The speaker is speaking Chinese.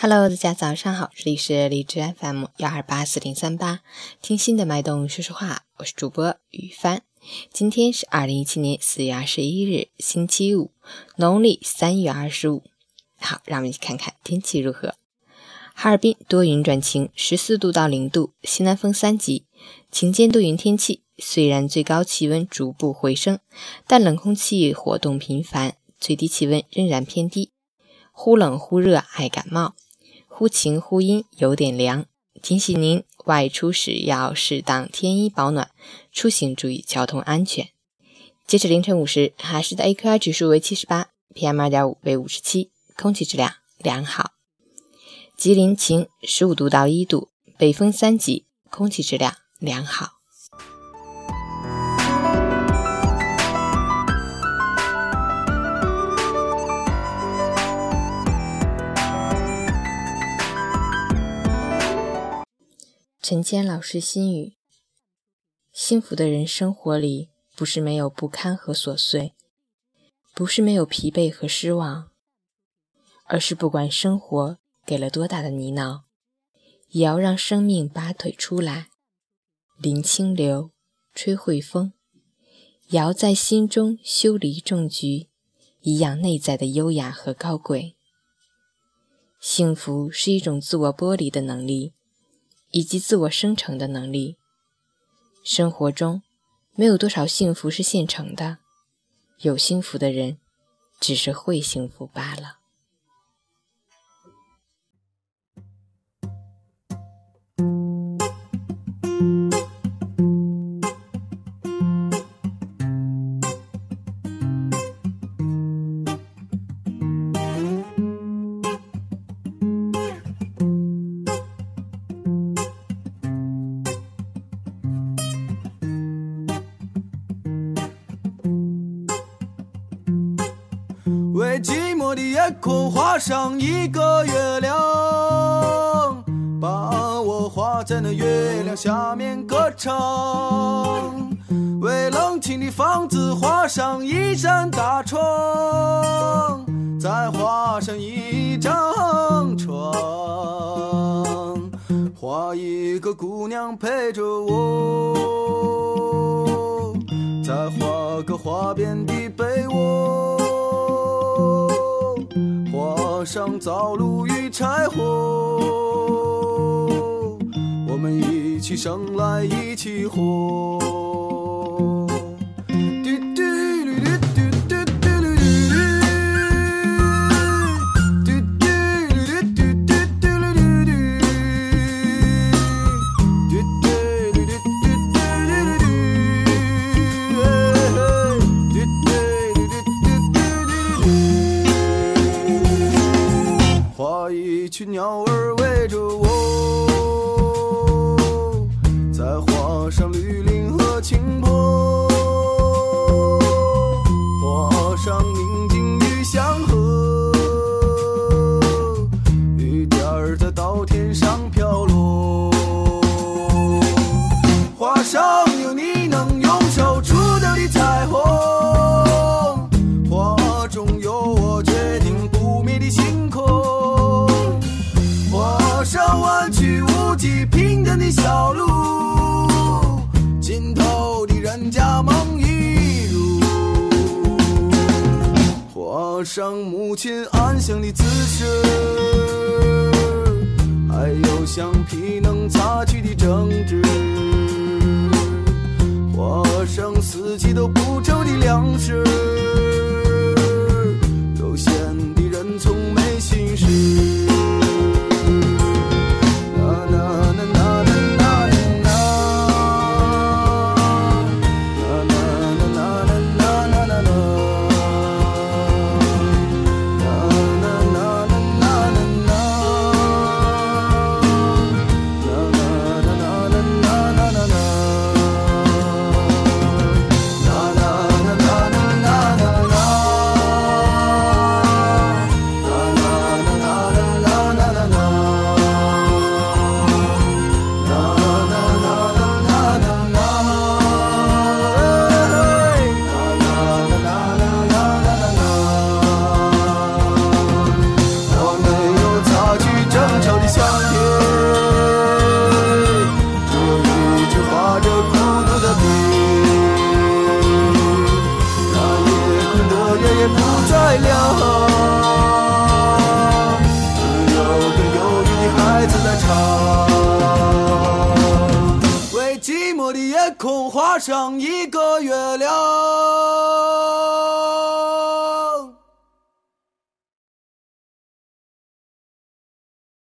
Hello，大家早上好，这里是荔枝 FM 幺二八四零三八，听心的脉动说说话，我是主播雨帆。今天是二零一七年四月二十一日，星期五，农历三月二十五。好，让我们一起看看天气如何。哈尔滨多云转晴，十四度到零度，西南风三级，晴间多云天气。虽然最高气温逐步回升，但冷空气活动频繁，最低气温仍然偏低，忽冷忽热，爱感冒。忽晴忽阴，有点凉。提醒您外出时要适当添衣保暖，出行注意交通安全。截止凌晨五时，海市的 AQI 指数为七十八，PM 二点五为五十七，空气质量良好。吉林晴，十五度到一度，北风三级，空气质量良好。陈谦老师心语：幸福的人生活里，不是没有不堪和琐碎，不是没有疲惫和失望，而是不管生活给了多大的泥淖，也要让生命拔腿出来，临清流，吹汇风，也要在心中修篱种菊，以养内在的优雅和高贵。幸福是一种自我剥离的能力。以及自我生成的能力。生活中没有多少幸福是现成的，有幸福的人只是会幸福罢了。寂寞的夜空画上一个月亮，把我画在那月亮下面歌唱。为冷清的房子画上一扇大窗，再画上一张床，画一个姑娘陪着我，再画个花边的被窝。上灶炉与柴火，我们一起生来一起活。群鸟儿围着我，际平坦的小路，尽头的人家梦一如。画上母亲安详的姿势，还有橡皮能擦去的争执。画上四季都不愁的粮食。也不再亮，只有个忧郁的孩子在唱，为寂寞的夜空画上一个月亮。